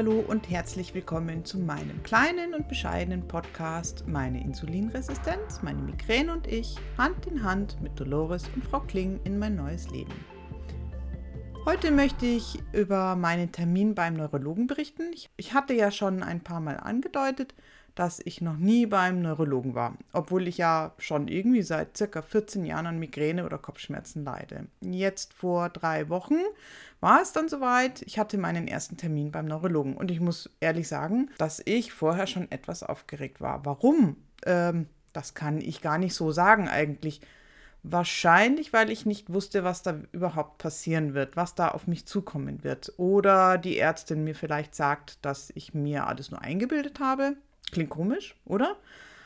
Hallihallo und herzlich willkommen zu meinem kleinen und bescheidenen Podcast Meine Insulinresistenz, meine Migräne und ich, Hand in Hand mit Dolores und Frau Kling in mein neues Leben. Heute möchte ich über meinen Termin beim Neurologen berichten. Ich hatte ja schon ein paar Mal angedeutet, dass ich noch nie beim Neurologen war, obwohl ich ja schon irgendwie seit circa 14 Jahren an Migräne oder Kopfschmerzen leide. Jetzt vor drei Wochen war es dann soweit. Ich hatte meinen ersten Termin beim Neurologen und ich muss ehrlich sagen, dass ich vorher schon etwas aufgeregt war. Warum? Ähm, das kann ich gar nicht so sagen eigentlich. Wahrscheinlich, weil ich nicht wusste, was da überhaupt passieren wird, was da auf mich zukommen wird. Oder die Ärztin mir vielleicht sagt, dass ich mir alles nur eingebildet habe. Klingt komisch, oder?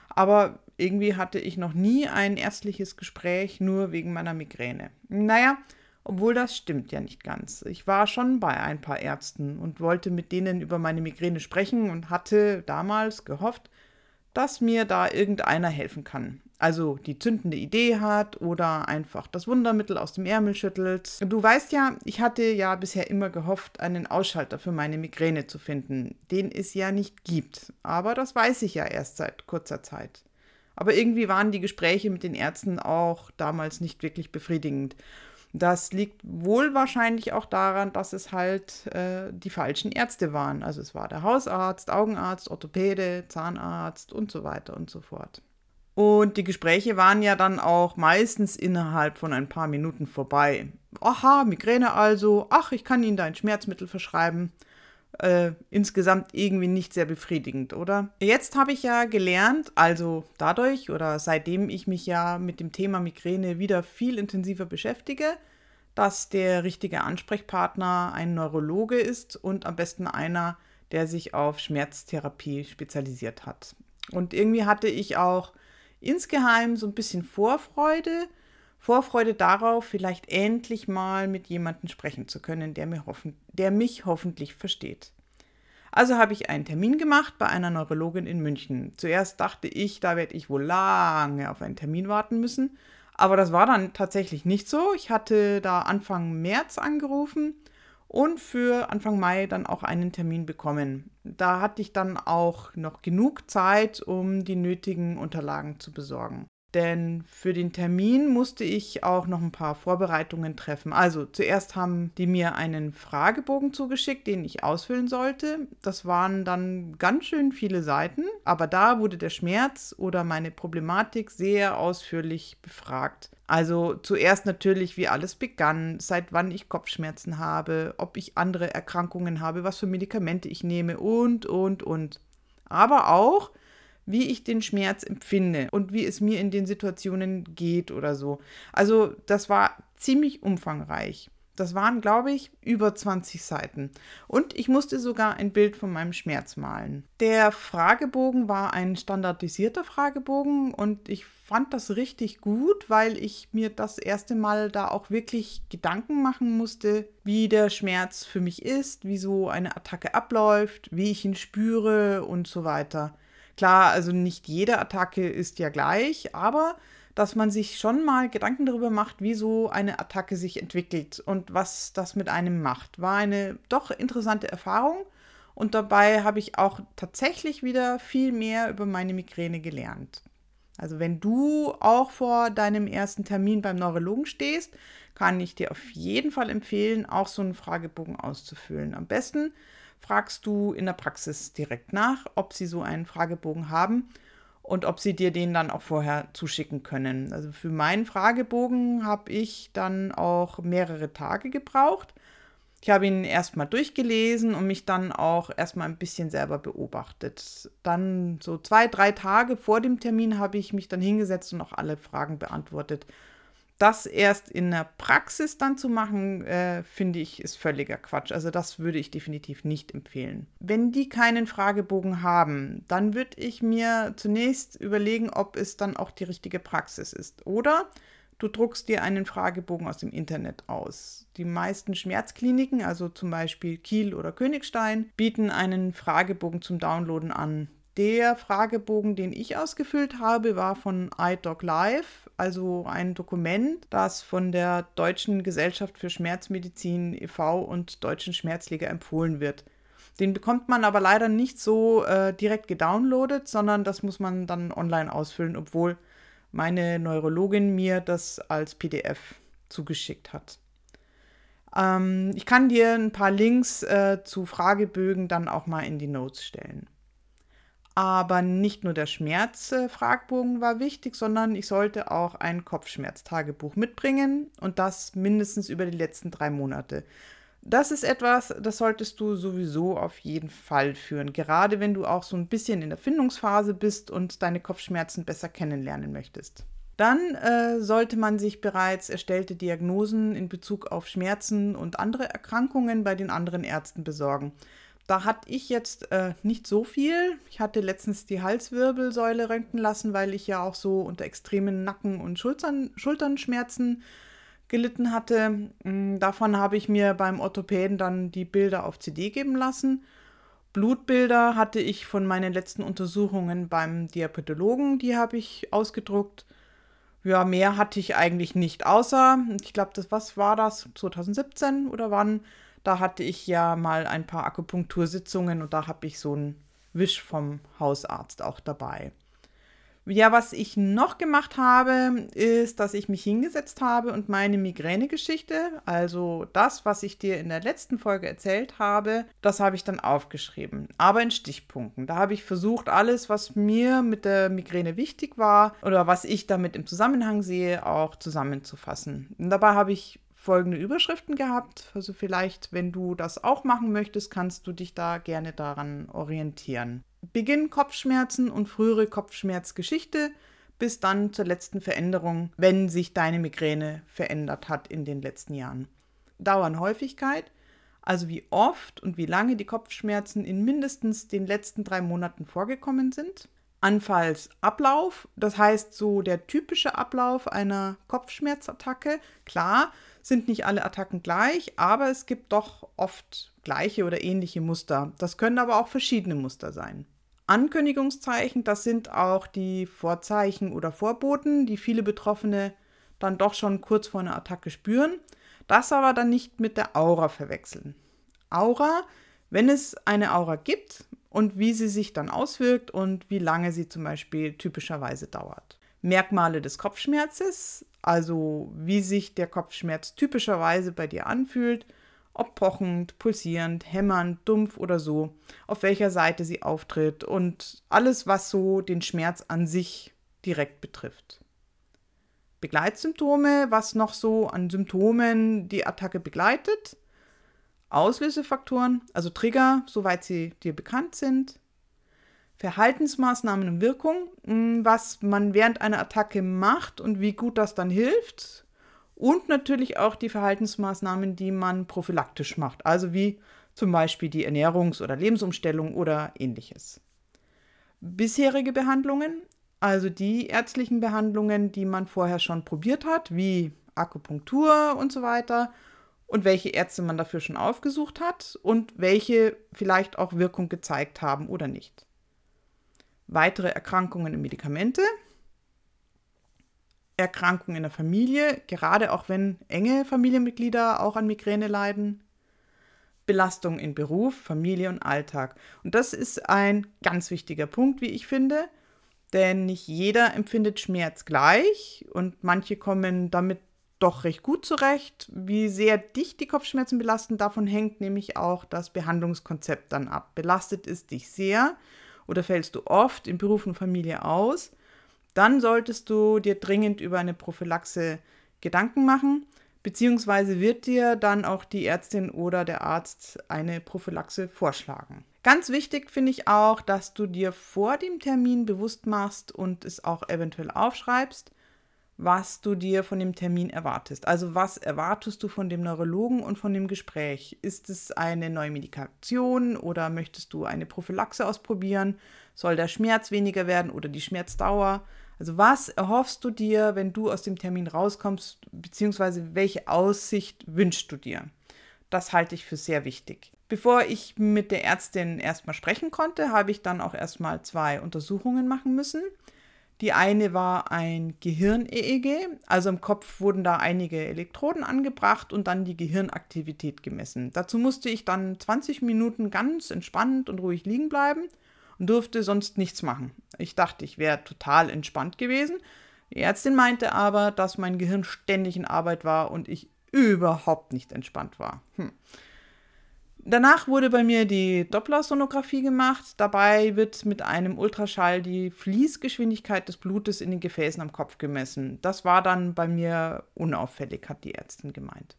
Aber irgendwie hatte ich noch nie ein ärztliches Gespräch nur wegen meiner Migräne. Naja, obwohl das stimmt ja nicht ganz. Ich war schon bei ein paar Ärzten und wollte mit denen über meine Migräne sprechen und hatte damals gehofft, dass mir da irgendeiner helfen kann. Also die zündende Idee hat oder einfach das Wundermittel aus dem Ärmel schüttelt. Du weißt ja, ich hatte ja bisher immer gehofft, einen Ausschalter für meine Migräne zu finden, den es ja nicht gibt. Aber das weiß ich ja erst seit kurzer Zeit. Aber irgendwie waren die Gespräche mit den Ärzten auch damals nicht wirklich befriedigend. Das liegt wohl wahrscheinlich auch daran, dass es halt äh, die falschen Ärzte waren. Also es war der Hausarzt, Augenarzt, Orthopäde, Zahnarzt und so weiter und so fort. Und die Gespräche waren ja dann auch meistens innerhalb von ein paar Minuten vorbei. Aha, Migräne also, ach, ich kann Ihnen da ein Schmerzmittel verschreiben. Äh, insgesamt irgendwie nicht sehr befriedigend, oder? Jetzt habe ich ja gelernt, also dadurch oder seitdem ich mich ja mit dem Thema Migräne wieder viel intensiver beschäftige, dass der richtige Ansprechpartner ein Neurologe ist und am besten einer, der sich auf Schmerztherapie spezialisiert hat. Und irgendwie hatte ich auch insgeheim so ein bisschen Vorfreude, Vorfreude darauf, vielleicht endlich mal mit jemandem sprechen zu können, der, mir hoffen, der mich hoffentlich versteht. Also habe ich einen Termin gemacht bei einer Neurologin in München. Zuerst dachte ich, da werde ich wohl lange auf einen Termin warten müssen, aber das war dann tatsächlich nicht so. Ich hatte da Anfang März angerufen und für Anfang Mai dann auch einen Termin bekommen. Da hatte ich dann auch noch genug Zeit, um die nötigen Unterlagen zu besorgen. Denn für den Termin musste ich auch noch ein paar Vorbereitungen treffen. Also zuerst haben die mir einen Fragebogen zugeschickt, den ich ausfüllen sollte. Das waren dann ganz schön viele Seiten, aber da wurde der Schmerz oder meine Problematik sehr ausführlich befragt. Also zuerst natürlich, wie alles begann, seit wann ich Kopfschmerzen habe, ob ich andere Erkrankungen habe, was für Medikamente ich nehme und, und, und. Aber auch, wie ich den Schmerz empfinde und wie es mir in den Situationen geht oder so. Also das war ziemlich umfangreich. Das waren, glaube ich, über 20 Seiten. Und ich musste sogar ein Bild von meinem Schmerz malen. Der Fragebogen war ein standardisierter Fragebogen und ich fand das richtig gut, weil ich mir das erste Mal da auch wirklich Gedanken machen musste, wie der Schmerz für mich ist, wie so eine Attacke abläuft, wie ich ihn spüre und so weiter. Klar, also nicht jede Attacke ist ja gleich, aber dass man sich schon mal Gedanken darüber macht, wie so eine Attacke sich entwickelt und was das mit einem macht. War eine doch interessante Erfahrung und dabei habe ich auch tatsächlich wieder viel mehr über meine Migräne gelernt. Also wenn du auch vor deinem ersten Termin beim Neurologen stehst, kann ich dir auf jeden Fall empfehlen, auch so einen Fragebogen auszufüllen. Am besten fragst du in der Praxis direkt nach, ob sie so einen Fragebogen haben und ob sie dir den dann auch vorher zuschicken können. Also für meinen Fragebogen habe ich dann auch mehrere Tage gebraucht. Ich habe ihn erstmal durchgelesen und mich dann auch erstmal ein bisschen selber beobachtet. Dann so zwei, drei Tage vor dem Termin habe ich mich dann hingesetzt und auch alle Fragen beantwortet. Das erst in der Praxis dann zu machen, äh, finde ich, ist völliger Quatsch. Also das würde ich definitiv nicht empfehlen. Wenn die keinen Fragebogen haben, dann würde ich mir zunächst überlegen, ob es dann auch die richtige Praxis ist. Oder du druckst dir einen Fragebogen aus dem Internet aus. Die meisten Schmerzkliniken, also zum Beispiel Kiel oder Königstein, bieten einen Fragebogen zum Downloaden an. Der Fragebogen, den ich ausgefüllt habe, war von iDoc Live, also ein Dokument, das von der Deutschen Gesellschaft für Schmerzmedizin e.V. und Deutschen Schmerzliga empfohlen wird. Den bekommt man aber leider nicht so äh, direkt gedownloadet, sondern das muss man dann online ausfüllen, obwohl meine Neurologin mir das als PDF zugeschickt hat. Ähm, ich kann dir ein paar Links äh, zu Fragebögen dann auch mal in die Notes stellen. Aber nicht nur der Schmerzfragbogen war wichtig, sondern ich sollte auch ein Kopfschmerztagebuch mitbringen und das mindestens über die letzten drei Monate. Das ist etwas, das solltest du sowieso auf jeden Fall führen, gerade wenn du auch so ein bisschen in der Findungsphase bist und deine Kopfschmerzen besser kennenlernen möchtest. Dann äh, sollte man sich bereits erstellte Diagnosen in Bezug auf Schmerzen und andere Erkrankungen bei den anderen Ärzten besorgen. Da hatte ich jetzt äh, nicht so viel. Ich hatte letztens die Halswirbelsäule röntgen lassen, weil ich ja auch so unter extremen Nacken- und Schultern, Schulternschmerzen gelitten hatte. Mm, davon habe ich mir beim Orthopäden dann die Bilder auf CD geben lassen. Blutbilder hatte ich von meinen letzten Untersuchungen beim Diabetologen, die habe ich ausgedruckt. Ja, mehr hatte ich eigentlich nicht, außer, ich glaube, das, was war das, 2017 oder wann? Da hatte ich ja mal ein paar Akupunktursitzungen und da habe ich so einen Wisch vom Hausarzt auch dabei. Ja, was ich noch gemacht habe, ist, dass ich mich hingesetzt habe und meine Migränegeschichte, also das, was ich dir in der letzten Folge erzählt habe, das habe ich dann aufgeschrieben, aber in Stichpunkten. Da habe ich versucht, alles, was mir mit der Migräne wichtig war oder was ich damit im Zusammenhang sehe, auch zusammenzufassen. Und dabei habe ich folgende Überschriften gehabt. Also vielleicht, wenn du das auch machen möchtest, kannst du dich da gerne daran orientieren. Beginn Kopfschmerzen und frühere Kopfschmerzgeschichte bis dann zur letzten Veränderung, wenn sich deine Migräne verändert hat in den letzten Jahren. Dauernhäufigkeit, also wie oft und wie lange die Kopfschmerzen in mindestens den letzten drei Monaten vorgekommen sind. Anfallsablauf, das heißt so der typische Ablauf einer Kopfschmerzattacke. Klar, sind nicht alle Attacken gleich, aber es gibt doch oft gleiche oder ähnliche Muster. Das können aber auch verschiedene Muster sein. Ankündigungszeichen, das sind auch die Vorzeichen oder Vorboten, die viele Betroffene dann doch schon kurz vor einer Attacke spüren. Das aber dann nicht mit der Aura verwechseln. Aura, wenn es eine Aura gibt und wie sie sich dann auswirkt und wie lange sie zum Beispiel typischerweise dauert. Merkmale des Kopfschmerzes, also wie sich der Kopfschmerz typischerweise bei dir anfühlt, ob pochend, pulsierend, hämmernd, dumpf oder so, auf welcher Seite sie auftritt und alles, was so den Schmerz an sich direkt betrifft. Begleitsymptome, was noch so an Symptomen die Attacke begleitet. Auslösefaktoren, also Trigger, soweit sie dir bekannt sind. Verhaltensmaßnahmen und Wirkung, hm, was man während einer Attacke macht und wie gut das dann hilft. Und natürlich auch die Verhaltensmaßnahmen, die man prophylaktisch macht, also wie zum Beispiel die Ernährungs- oder Lebensumstellung oder ähnliches. Bisherige Behandlungen, also die ärztlichen Behandlungen, die man vorher schon probiert hat, wie Akupunktur und so weiter, und welche Ärzte man dafür schon aufgesucht hat und welche vielleicht auch Wirkung gezeigt haben oder nicht weitere Erkrankungen und Medikamente, Erkrankungen in der Familie, gerade auch wenn enge Familienmitglieder auch an Migräne leiden, Belastung in Beruf, Familie und Alltag. Und das ist ein ganz wichtiger Punkt, wie ich finde, denn nicht jeder empfindet Schmerz gleich und manche kommen damit doch recht gut zurecht. Wie sehr dich die Kopfschmerzen belasten, davon hängt nämlich auch das Behandlungskonzept dann ab. Belastet es dich sehr, oder fällst du oft in Beruf und Familie aus, dann solltest du dir dringend über eine Prophylaxe Gedanken machen, beziehungsweise wird dir dann auch die Ärztin oder der Arzt eine Prophylaxe vorschlagen. Ganz wichtig finde ich auch, dass du dir vor dem Termin bewusst machst und es auch eventuell aufschreibst, was du dir von dem Termin erwartest. Also was erwartest du von dem Neurologen und von dem Gespräch? Ist es eine neue Medikation oder möchtest du eine Prophylaxe ausprobieren? Soll der Schmerz weniger werden oder die Schmerzdauer? Also was erhoffst du dir, wenn du aus dem Termin rauskommst, beziehungsweise welche Aussicht wünschst du dir? Das halte ich für sehr wichtig. Bevor ich mit der Ärztin erstmal sprechen konnte, habe ich dann auch erstmal zwei Untersuchungen machen müssen. Die eine war ein Gehirn-EEG, also im Kopf wurden da einige Elektroden angebracht und dann die Gehirnaktivität gemessen. Dazu musste ich dann 20 Minuten ganz entspannt und ruhig liegen bleiben und durfte sonst nichts machen. Ich dachte, ich wäre total entspannt gewesen. Die Ärztin meinte aber, dass mein Gehirn ständig in Arbeit war und ich überhaupt nicht entspannt war. Hm. Danach wurde bei mir die Dopplersonographie gemacht. Dabei wird mit einem Ultraschall die Fließgeschwindigkeit des Blutes in den Gefäßen am Kopf gemessen. Das war dann bei mir unauffällig, hat die Ärztin gemeint.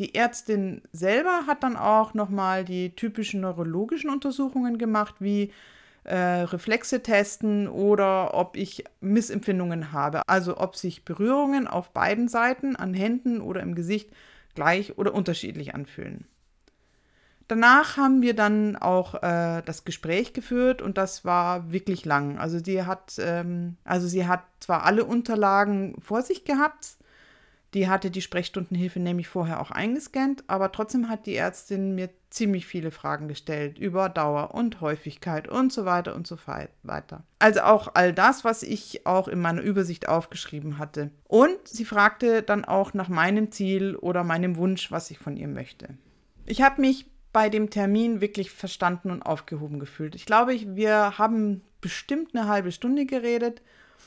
Die Ärztin selber hat dann auch nochmal die typischen neurologischen Untersuchungen gemacht, wie äh, Reflexe testen oder ob ich Missempfindungen habe. Also ob sich Berührungen auf beiden Seiten, an Händen oder im Gesicht, gleich oder unterschiedlich anfühlen. Danach haben wir dann auch äh, das Gespräch geführt und das war wirklich lang. Also sie hat, ähm, also sie hat zwar alle Unterlagen vor sich gehabt, die hatte die Sprechstundenhilfe nämlich vorher auch eingescannt, aber trotzdem hat die Ärztin mir ziemlich viele Fragen gestellt über Dauer und Häufigkeit und so weiter und so weiter. Also auch all das, was ich auch in meiner Übersicht aufgeschrieben hatte. Und sie fragte dann auch nach meinem Ziel oder meinem Wunsch, was ich von ihr möchte. Ich habe mich bei dem Termin wirklich verstanden und aufgehoben gefühlt. Ich glaube, wir haben bestimmt eine halbe Stunde geredet.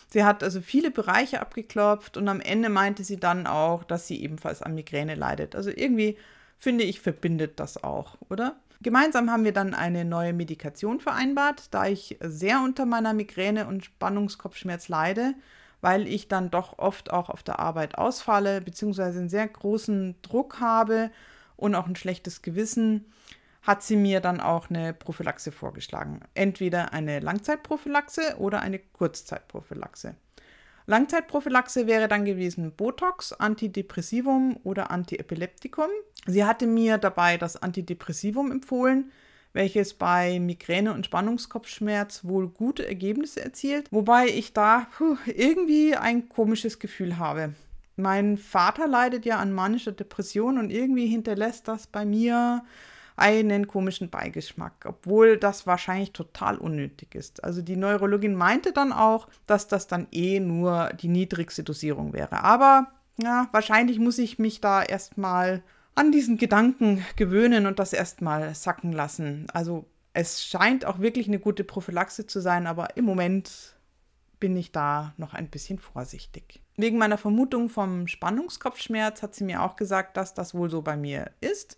Sie hat also viele Bereiche abgeklopft und am Ende meinte sie dann auch, dass sie ebenfalls an Migräne leidet. Also irgendwie finde ich, verbindet das auch, oder? Gemeinsam haben wir dann eine neue Medikation vereinbart, da ich sehr unter meiner Migräne und Spannungskopfschmerz leide, weil ich dann doch oft auch auf der Arbeit ausfalle, beziehungsweise einen sehr großen Druck habe und auch ein schlechtes Gewissen, hat sie mir dann auch eine Prophylaxe vorgeschlagen. Entweder eine Langzeitprophylaxe oder eine Kurzzeitprophylaxe. Langzeitprophylaxe wäre dann gewesen Botox, Antidepressivum oder Antiepileptikum. Sie hatte mir dabei das Antidepressivum empfohlen, welches bei Migräne und Spannungskopfschmerz wohl gute Ergebnisse erzielt, wobei ich da puh, irgendwie ein komisches Gefühl habe. Mein Vater leidet ja an manischer Depression und irgendwie hinterlässt das bei mir einen komischen Beigeschmack, obwohl das wahrscheinlich total unnötig ist. Also die Neurologin meinte dann auch, dass das dann eh nur die niedrigste Dosierung wäre. Aber ja, wahrscheinlich muss ich mich da erstmal an diesen Gedanken gewöhnen und das erstmal sacken lassen. Also es scheint auch wirklich eine gute Prophylaxe zu sein, aber im Moment bin ich da noch ein bisschen vorsichtig. Wegen meiner Vermutung vom Spannungskopfschmerz hat sie mir auch gesagt, dass das wohl so bei mir ist.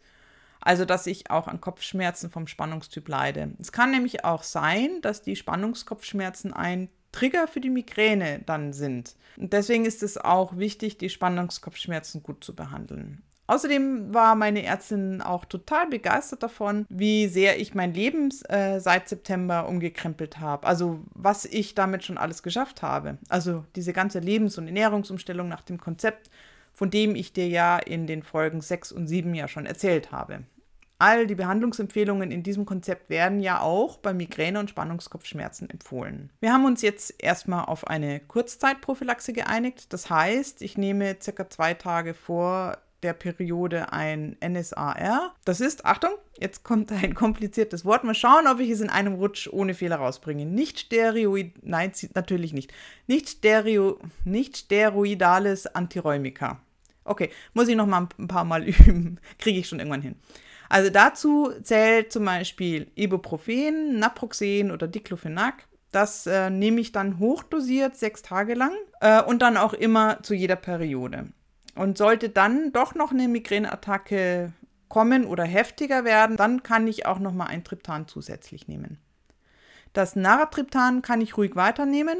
Also, dass ich auch an Kopfschmerzen vom Spannungstyp leide. Es kann nämlich auch sein, dass die Spannungskopfschmerzen ein Trigger für die Migräne dann sind. Und deswegen ist es auch wichtig, die Spannungskopfschmerzen gut zu behandeln. Außerdem war meine Ärztin auch total begeistert davon, wie sehr ich mein Leben äh, seit September umgekrempelt habe. Also was ich damit schon alles geschafft habe. Also diese ganze Lebens- und Ernährungsumstellung nach dem Konzept, von dem ich dir ja in den Folgen 6 und 7 ja schon erzählt habe. All die Behandlungsempfehlungen in diesem Konzept werden ja auch bei Migräne und Spannungskopfschmerzen empfohlen. Wir haben uns jetzt erstmal auf eine Kurzzeitprophylaxe geeinigt. Das heißt, ich nehme circa zwei Tage vor der Periode ein NSAR. Das ist, Achtung, jetzt kommt ein kompliziertes Wort. Mal schauen, ob ich es in einem Rutsch ohne Fehler rausbringe. Nicht steroid, nein, natürlich nicht. Nicht, stereo, nicht steroidales Antiräumika. Okay, muss ich noch mal ein paar Mal üben. Kriege ich schon irgendwann hin. Also dazu zählt zum Beispiel Ibuprofen, Naproxen oder Diclofenac. Das äh, nehme ich dann hochdosiert sechs Tage lang äh, und dann auch immer zu jeder Periode. Und sollte dann doch noch eine Migräneattacke kommen oder heftiger werden, dann kann ich auch noch mal ein Triptan zusätzlich nehmen. Das Naratriptan kann ich ruhig weiternehmen.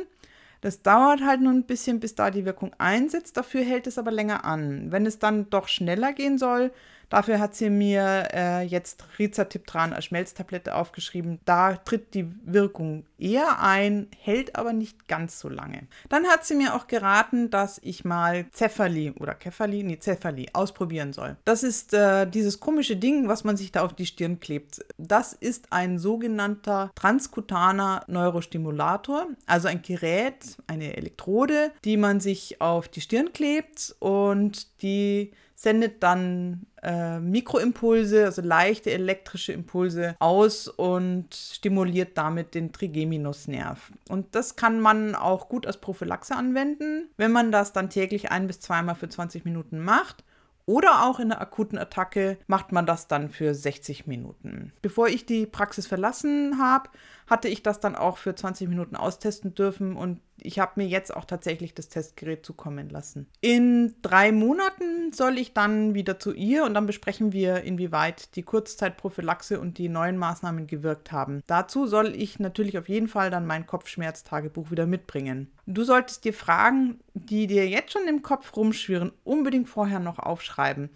Das dauert halt nur ein bisschen, bis da die Wirkung einsetzt. Dafür hält es aber länger an. Wenn es dann doch schneller gehen soll, Dafür hat sie mir äh, jetzt Rizatiptran als Schmelztablette aufgeschrieben. Da tritt die Wirkung eher ein, hält aber nicht ganz so lange. Dann hat sie mir auch geraten, dass ich mal Cephalli oder Kefali, nee, Cephalli ausprobieren soll. Das ist äh, dieses komische Ding, was man sich da auf die Stirn klebt. Das ist ein sogenannter transkutaner Neurostimulator, also ein Gerät, eine Elektrode, die man sich auf die Stirn klebt und die sendet dann äh, Mikroimpulse, also leichte elektrische Impulse aus und stimuliert damit den Trigeminusnerv. Und das kann man auch gut als Prophylaxe anwenden, wenn man das dann täglich ein bis zweimal für 20 Minuten macht. Oder auch in der akuten Attacke macht man das dann für 60 Minuten. Bevor ich die Praxis verlassen habe, hatte ich das dann auch für 20 Minuten austesten dürfen und ich habe mir jetzt auch tatsächlich das Testgerät zukommen lassen. In drei Monaten soll ich dann wieder zu ihr und dann besprechen wir, inwieweit die Kurzzeitprophylaxe und die neuen Maßnahmen gewirkt haben. Dazu soll ich natürlich auf jeden Fall dann mein Kopfschmerztagebuch wieder mitbringen. Du solltest dir Fragen, die dir jetzt schon im Kopf rumschwirren, unbedingt vorher noch aufschreiben.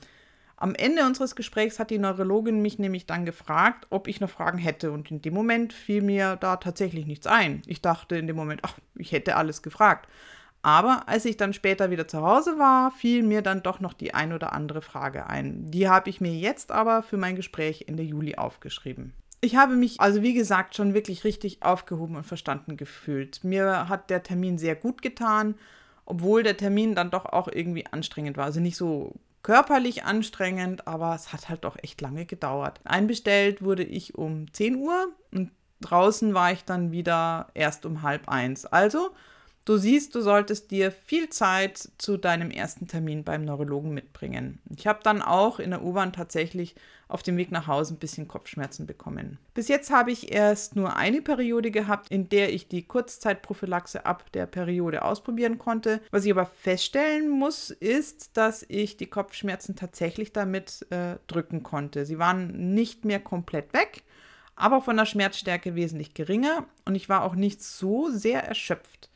Am Ende unseres Gesprächs hat die Neurologin mich nämlich dann gefragt, ob ich noch Fragen hätte. Und in dem Moment fiel mir da tatsächlich nichts ein. Ich dachte in dem Moment, ach, ich hätte alles gefragt. Aber als ich dann später wieder zu Hause war, fiel mir dann doch noch die ein oder andere Frage ein. Die habe ich mir jetzt aber für mein Gespräch Ende Juli aufgeschrieben. Ich habe mich also wie gesagt schon wirklich richtig aufgehoben und verstanden gefühlt. Mir hat der Termin sehr gut getan, obwohl der Termin dann doch auch irgendwie anstrengend war. Also nicht so körperlich anstrengend, aber es hat halt doch echt lange gedauert. Einbestellt wurde ich um 10 Uhr und draußen war ich dann wieder erst um halb eins. Also Du siehst, du solltest dir viel Zeit zu deinem ersten Termin beim Neurologen mitbringen. Ich habe dann auch in der U-Bahn tatsächlich auf dem Weg nach Hause ein bisschen Kopfschmerzen bekommen. Bis jetzt habe ich erst nur eine Periode gehabt, in der ich die Kurzzeitprophylaxe ab der Periode ausprobieren konnte. Was ich aber feststellen muss, ist, dass ich die Kopfschmerzen tatsächlich damit äh, drücken konnte. Sie waren nicht mehr komplett weg, aber von der Schmerzstärke wesentlich geringer und ich war auch nicht so sehr erschöpft.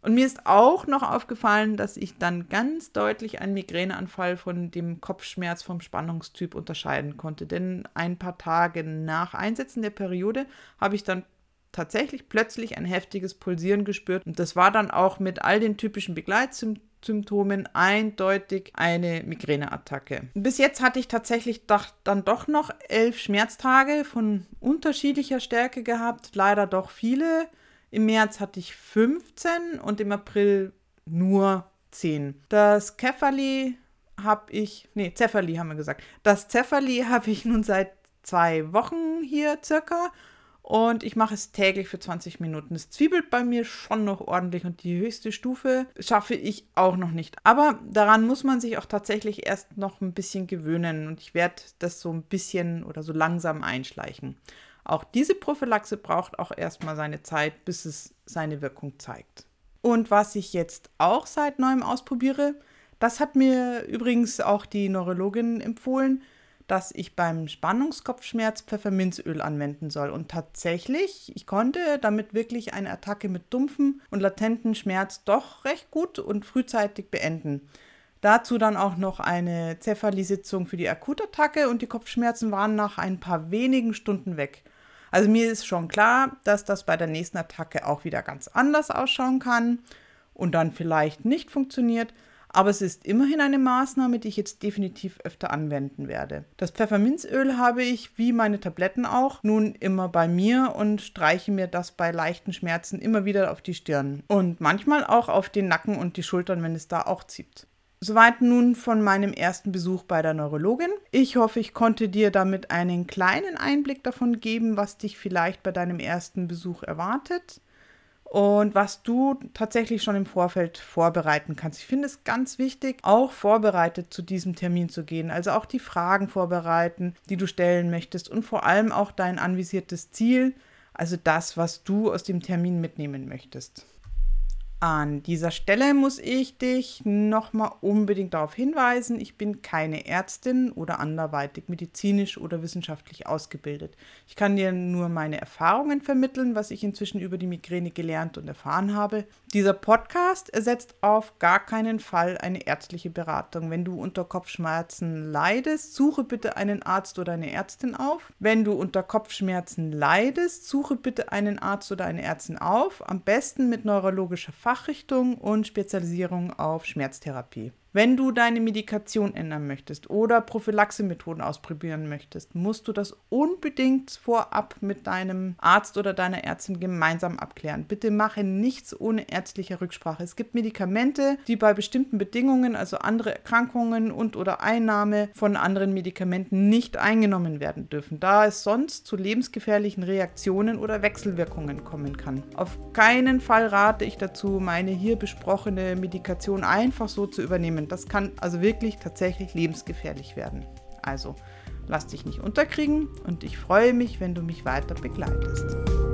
Und mir ist auch noch aufgefallen, dass ich dann ganz deutlich einen Migräneanfall von dem Kopfschmerz vom Spannungstyp unterscheiden konnte. Denn ein paar Tage nach Einsetzen der Periode habe ich dann tatsächlich plötzlich ein heftiges Pulsieren gespürt. Und das war dann auch mit all den typischen Begleitsymptomen eindeutig eine Migräneattacke. Bis jetzt hatte ich tatsächlich dann doch noch elf Schmerztage von unterschiedlicher Stärke gehabt, leider doch viele. Im März hatte ich 15 und im April nur 10. Das Käferli habe ich, nee, Zepherli haben wir gesagt. Das Zepherli habe ich nun seit zwei Wochen hier circa und ich mache es täglich für 20 Minuten. Es zwiebelt bei mir schon noch ordentlich und die höchste Stufe schaffe ich auch noch nicht. Aber daran muss man sich auch tatsächlich erst noch ein bisschen gewöhnen und ich werde das so ein bisschen oder so langsam einschleichen. Auch diese Prophylaxe braucht auch erstmal seine Zeit, bis es seine Wirkung zeigt. Und was ich jetzt auch seit neuem ausprobiere, das hat mir übrigens auch die Neurologin empfohlen, dass ich beim Spannungskopfschmerz Pfefferminzöl anwenden soll. Und tatsächlich, ich konnte damit wirklich eine Attacke mit dumpfem und latenten Schmerz doch recht gut und frühzeitig beenden. Dazu dann auch noch eine Cephalisitzung für die Akutattacke und die Kopfschmerzen waren nach ein paar wenigen Stunden weg. Also mir ist schon klar, dass das bei der nächsten Attacke auch wieder ganz anders ausschauen kann und dann vielleicht nicht funktioniert. Aber es ist immerhin eine Maßnahme, die ich jetzt definitiv öfter anwenden werde. Das Pfefferminzöl habe ich, wie meine Tabletten auch, nun immer bei mir und streiche mir das bei leichten Schmerzen immer wieder auf die Stirn. Und manchmal auch auf den Nacken und die Schultern, wenn es da auch zieht. Soweit nun von meinem ersten Besuch bei der Neurologin. Ich hoffe, ich konnte dir damit einen kleinen Einblick davon geben, was dich vielleicht bei deinem ersten Besuch erwartet und was du tatsächlich schon im Vorfeld vorbereiten kannst. Ich finde es ganz wichtig, auch vorbereitet zu diesem Termin zu gehen, also auch die Fragen vorbereiten, die du stellen möchtest und vor allem auch dein anvisiertes Ziel, also das, was du aus dem Termin mitnehmen möchtest. An dieser Stelle muss ich dich nochmal unbedingt darauf hinweisen, ich bin keine Ärztin oder anderweitig medizinisch oder wissenschaftlich ausgebildet. Ich kann dir nur meine Erfahrungen vermitteln, was ich inzwischen über die Migräne gelernt und erfahren habe. Dieser Podcast ersetzt auf gar keinen Fall eine ärztliche Beratung. Wenn du unter Kopfschmerzen leidest, suche bitte einen Arzt oder eine Ärztin auf. Wenn du unter Kopfschmerzen leidest, suche bitte einen Arzt oder eine Ärztin auf, am besten mit neurologischer Fachrichtung und Spezialisierung auf Schmerztherapie. Wenn du deine Medikation ändern möchtest oder Prophylaxemethoden ausprobieren möchtest, musst du das unbedingt vorab mit deinem Arzt oder deiner Ärztin gemeinsam abklären. Bitte mache nichts ohne ärztliche Rücksprache. Es gibt Medikamente, die bei bestimmten Bedingungen, also andere Erkrankungen und oder Einnahme von anderen Medikamenten nicht eingenommen werden dürfen, da es sonst zu lebensgefährlichen Reaktionen oder Wechselwirkungen kommen kann. Auf keinen Fall rate ich dazu, meine hier besprochene Medikation einfach so zu übernehmen nehmen. Das kann also wirklich tatsächlich lebensgefährlich werden. Also lass dich nicht unterkriegen und ich freue mich, wenn du mich weiter begleitest.